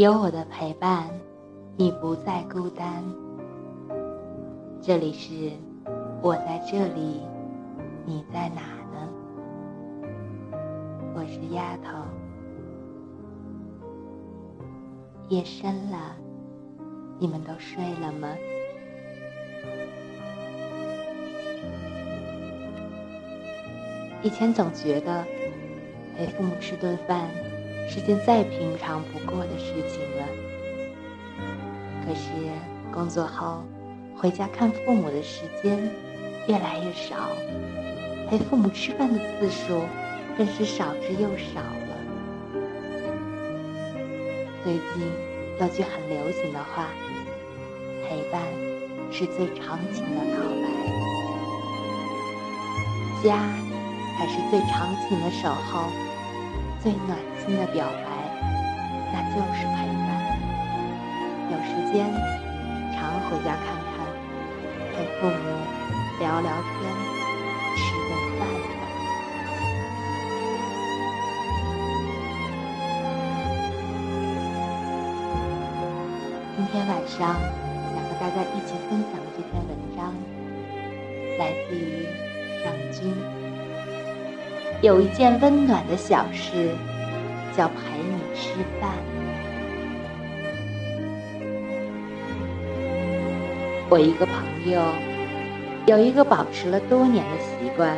有我的陪伴，你不再孤单。这里是我在这里，你在哪呢？我是丫头。夜深了，你们都睡了吗？以前总觉得陪父母吃顿饭是件再平常不过的事情了。可是工作后回家看父母的时间越来越少，陪父母吃饭的次数更是少之又少了。最近有句很流行的话：“陪伴是最长情的告白。”家。才是最长情的守候，最暖心的表白，那就是陪伴。有时间，常回家看看，陪父母聊聊天，吃顿饭。今天晚上想和大家一起分享的这篇文章，来自于尚君。有一件温暖的小事，叫陪你吃饭。我一个朋友有一个保持了多年的习惯，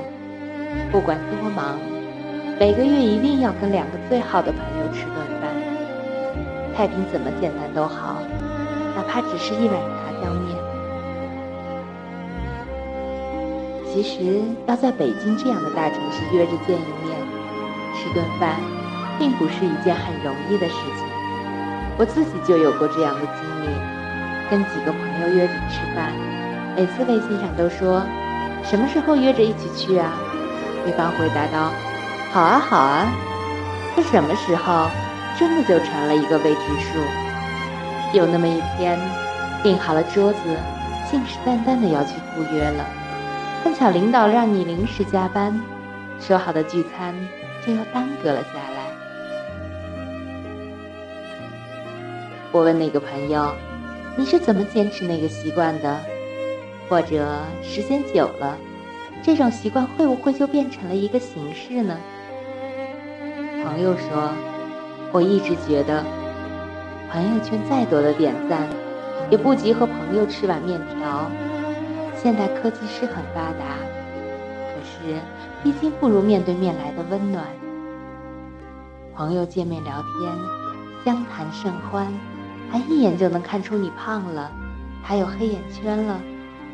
不管多忙，每个月一定要跟两个最好的朋友吃顿饭。菜品怎么简单都好，哪怕只是一碗炸酱面。其实要在北京这样的大城市约着见一面，吃顿饭，并不是一件很容易的事情。我自己就有过这样的经历，跟几个朋友约着吃饭，每次微信上都说什么时候约着一起去啊？对方回答道：“好啊，好啊。”可什么时候，真的就成了一个未知数。有那么一天，订好了桌子，信誓旦旦的要去赴约了。碰巧领导让你临时加班，说好的聚餐就又耽搁了下来。我问那个朋友：“你是怎么坚持那个习惯的？或者时间久了，这种习惯会不会就变成了一个形式呢？”朋友说：“我一直觉得，朋友圈再多的点赞，也不及和朋友吃碗面条。”现代科技是很发达，可是毕竟不如面对面来的温暖。朋友见面聊天，相谈甚欢，他一眼就能看出你胖了，还有黑眼圈了，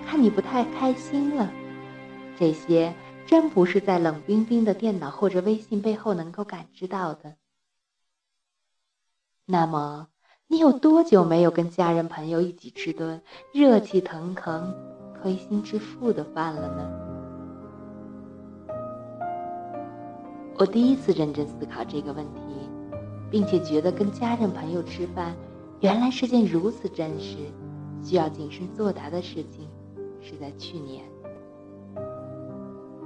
看你不太开心了。这些真不是在冷冰冰的电脑或者微信背后能够感知到的。那么，你有多久没有跟家人朋友一起吃顿热气腾腾？推心置腹的饭了呢。我第一次认真思考这个问题，并且觉得跟家人朋友吃饭原来是件如此真实、需要谨慎作答的事情，是在去年。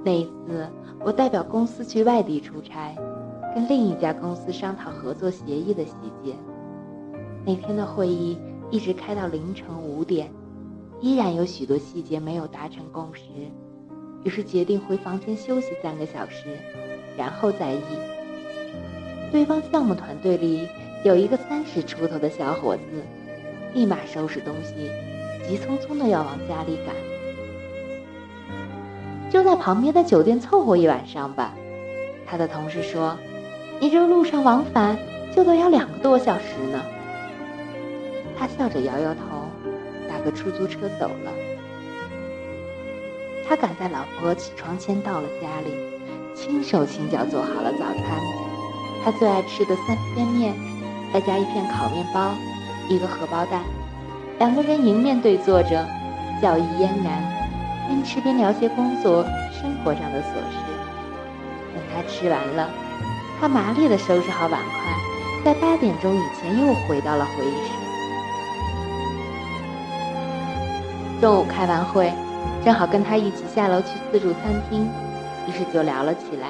那一次，我代表公司去外地出差，跟另一家公司商讨合作协议的细节。那天的会议一直开到凌晨五点。依然有许多细节没有达成共识，于是决定回房间休息三个小时，然后再议。对方项目团队里有一个三十出头的小伙子，立马收拾东西，急匆匆的要往家里赶。就在旁边的酒店凑合一晚上吧，他的同事说：“你这路上往返就得要两个多小时呢。”他笑着摇摇头。打个出租车走了，他赶在老婆起床前到了家里，轻手轻脚做好了早餐，他最爱吃的三鲜面，再加一片烤面包，一个荷包蛋，两个人迎面对坐着，笑意嫣然，边吃边聊些工作生活上的琐事。等他吃完了，他麻利地收拾好碗筷，在八点钟以前又回到了会议室。中午开完会，正好跟他一起下楼去自助餐厅，于是就聊了起来。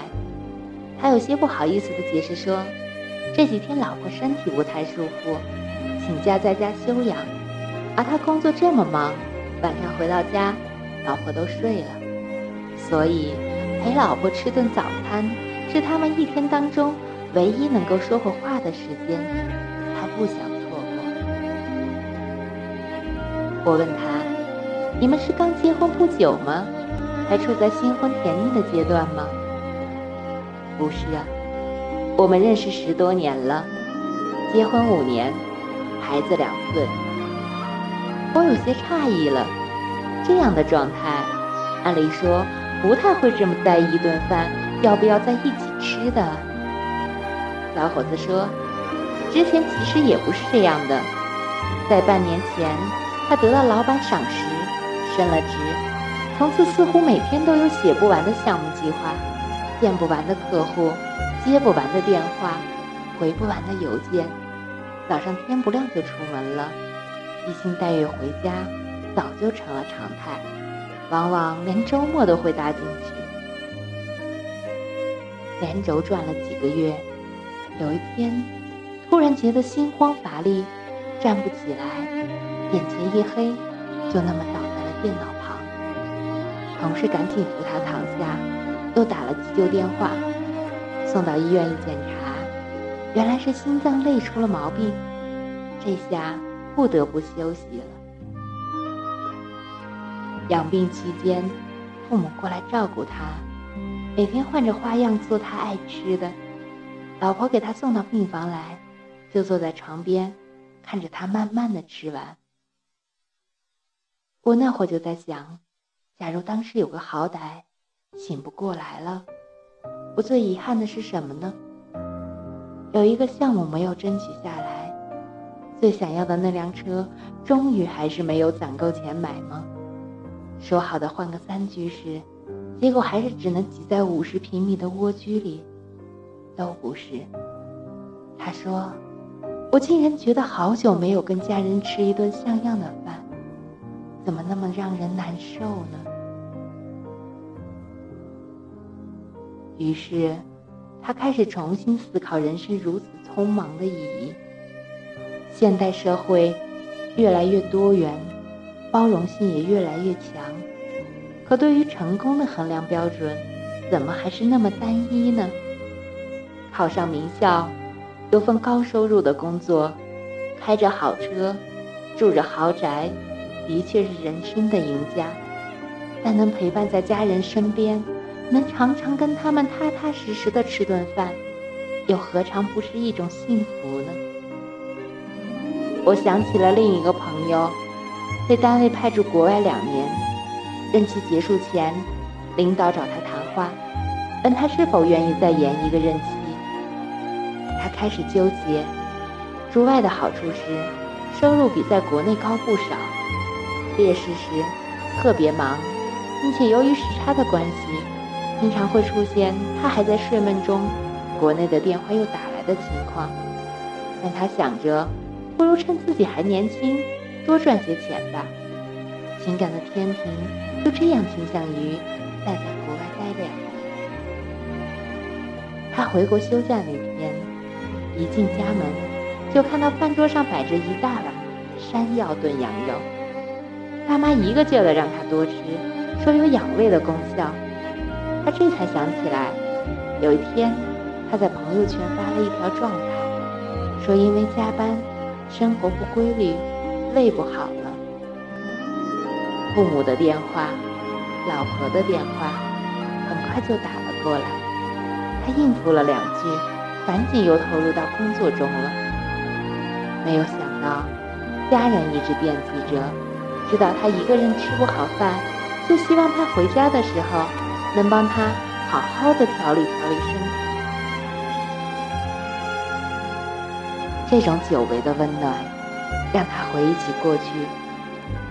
他有些不好意思的解释说：“这几天老婆身体不太舒服，请假在家休养，而他工作这么忙，晚上回到家，老婆都睡了，所以陪老婆吃顿早餐是他们一天当中唯一能够说会话的时间，他不想错过。我问他：“你们是刚结婚不久吗？还处在新婚甜蜜的阶段吗？”“不是啊。”我们认识十多年了，结婚五年，孩子两岁。我有些诧异了，这样的状态，按理说不太会这么在意一顿饭要不要在一起吃的。小伙子说，之前其实也不是这样的，在半年前，他得到老板赏识，升了职，从此似乎每天都有写不完的项目计划，见不完的客户。接不完的电话，回不完的邮件，早上天不亮就出门了，披星戴月回家，早就成了常态，往往连周末都会搭进去。连轴转了几个月，有一天，突然觉得心慌乏力，站不起来，眼前一黑，就那么倒在了电脑旁。同事赶紧扶他躺下，又打了急救电话。送到医院一检查，原来是心脏累出了毛病，这下不得不休息了。养病期间，父母过来照顾他，每天换着花样做他爱吃的。老婆给他送到病房来，就坐在床边，看着他慢慢的吃完。我那会就在想，假如当时有个好歹，醒不过来了。我最遗憾的是什么呢？有一个项目没有争取下来，最想要的那辆车，终于还是没有攒够钱买吗？说好的换个三居室，结果还是只能挤在五十平米的蜗居里，都不是。他说：“我竟然觉得好久没有跟家人吃一顿像样的饭，怎么那么让人难受呢？”于是，他开始重新思考人生如此匆忙的意义。现代社会越来越多元，包容性也越来越强，可对于成功的衡量标准，怎么还是那么单一呢？考上名校，有份高收入的工作，开着好车，住着豪宅，的确是人生的赢家。但能陪伴在家人身边。能常常跟他们踏踏实实的吃顿饭，又何尝不是一种幸福呢？我想起了另一个朋友，被单位派驻国外两年，任期结束前，领导找他谈话，问他是否愿意再延一个任期。他开始纠结，驻外的好处是收入比在国内高不少，劣势是特别忙，并且由于时差的关系。经常会出现他还在睡梦中，国内的电话又打来的情况。但他想着，不如趁自己还年轻，多赚些钱吧。情感的天平就这样倾向于待在国外待两年。他回国休假那天，一进家门就看到饭桌上摆着一大碗山药炖羊肉。爸妈一个劲儿的让他多吃，说有养胃的功效。他这才想起来，有一天他在朋友圈发了一条状态，说因为加班、生活不规律、胃不好了。父母的电话、老婆的电话很快就打了过来，他应付了两句，赶紧又投入到工作中了。没有想到，家人一直惦记着，知道他一个人吃不好饭，就希望他回家的时候。能帮他好好的调理调理身体，这种久违的温暖，让他回忆起过去。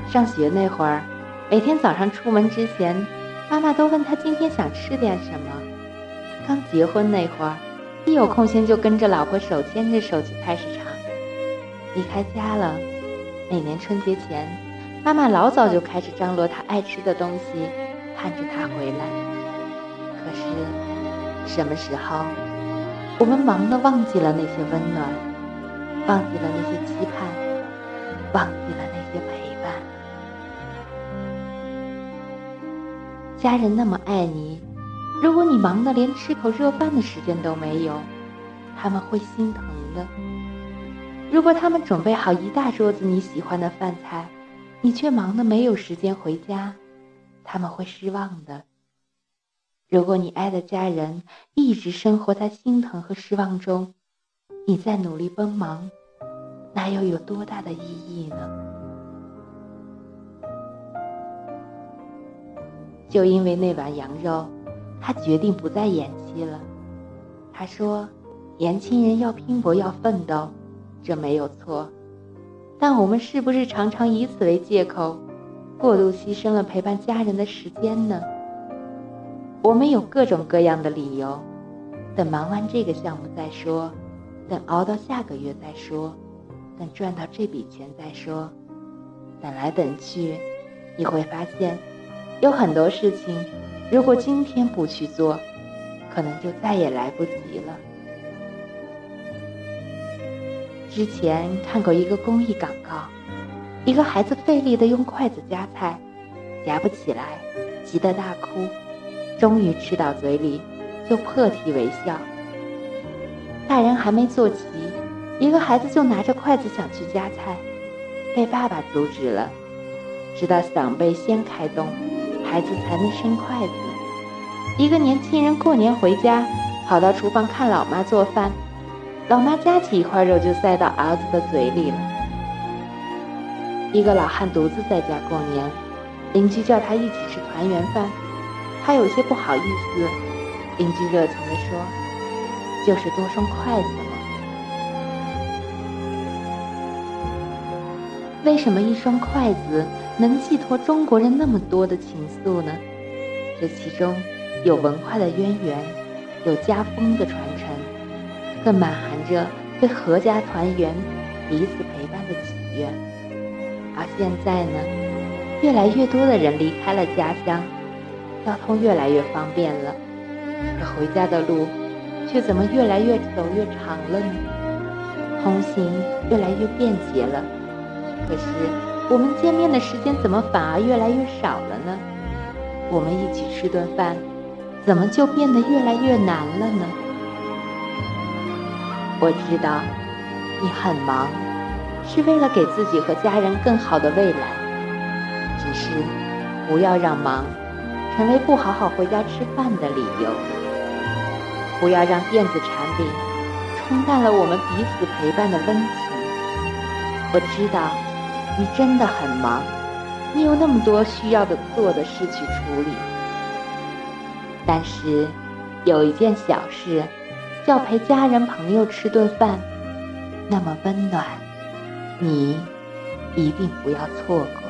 上学那会儿，每天早上出门之前，妈妈都问他今天想吃点什么。刚结婚那会儿，一有空闲就跟着老婆手牵着手去菜市场。离开家了，每年春节前，妈妈老早就开始张罗他爱吃的东西，盼着他回来。可是，什么时候我们忙得忘记了那些温暖，忘记了那些期盼，忘记了那些陪伴。家人那么爱你，如果你忙得连吃口热饭的时间都没有，他们会心疼的。如果他们准备好一大桌子你喜欢的饭菜，你却忙得没有时间回家，他们会失望的。如果你爱的家人一直生活在心疼和失望中，你在努力奔忙，那又有多大的意义呢？就因为那碗羊肉，他决定不再演戏了。他说：“年轻人要拼搏，要奋斗。”这没有错，但我们是不是常常以此为借口，过度牺牲了陪伴家人的时间呢？我们有各种各样的理由，等忙完这个项目再说，等熬到下个月再说，等赚到这笔钱再说，等来等去，你会发现，有很多事情，如果今天不去做，可能就再也来不及了。之前看过一个公益广告，一个孩子费力的用筷子夹菜，夹不起来，急得大哭，终于吃到嘴里，就破涕为笑。大人还没坐齐，一个孩子就拿着筷子想去夹菜，被爸爸阻止了，直到嗓贝先开动，孩子才能伸筷子。一个年轻人过年回家，跑到厨房看老妈做饭。老妈夹起一块肉就塞到儿子的嘴里了。一个老汉独自在家过年，邻居叫他一起吃团圆饭，他有些不好意思。邻居热情地说：“就是多双筷子嘛。”为什么一双筷子能寄托中国人那么多的情愫呢？这其中有文化的渊源，有家风的传承。更满含着对阖家团圆、彼此陪伴的喜悦。而现在呢，越来越多的人离开了家乡，交通越来越方便了，可回家的路却怎么越来越走越长了呢？通行越来越便捷了，可是我们见面的时间怎么反而越来越少了呢？我们一起吃顿饭，怎么就变得越来越难了呢？我知道你很忙，是为了给自己和家人更好的未来。只是不要让忙成为不好好回家吃饭的理由，不要让电子产品冲淡了我们彼此陪伴的温情。我知道你真的很忙，你有那么多需要的做的事去处理。但是有一件小事。要陪家人朋友吃顿饭，那么温暖，你一定不要错过。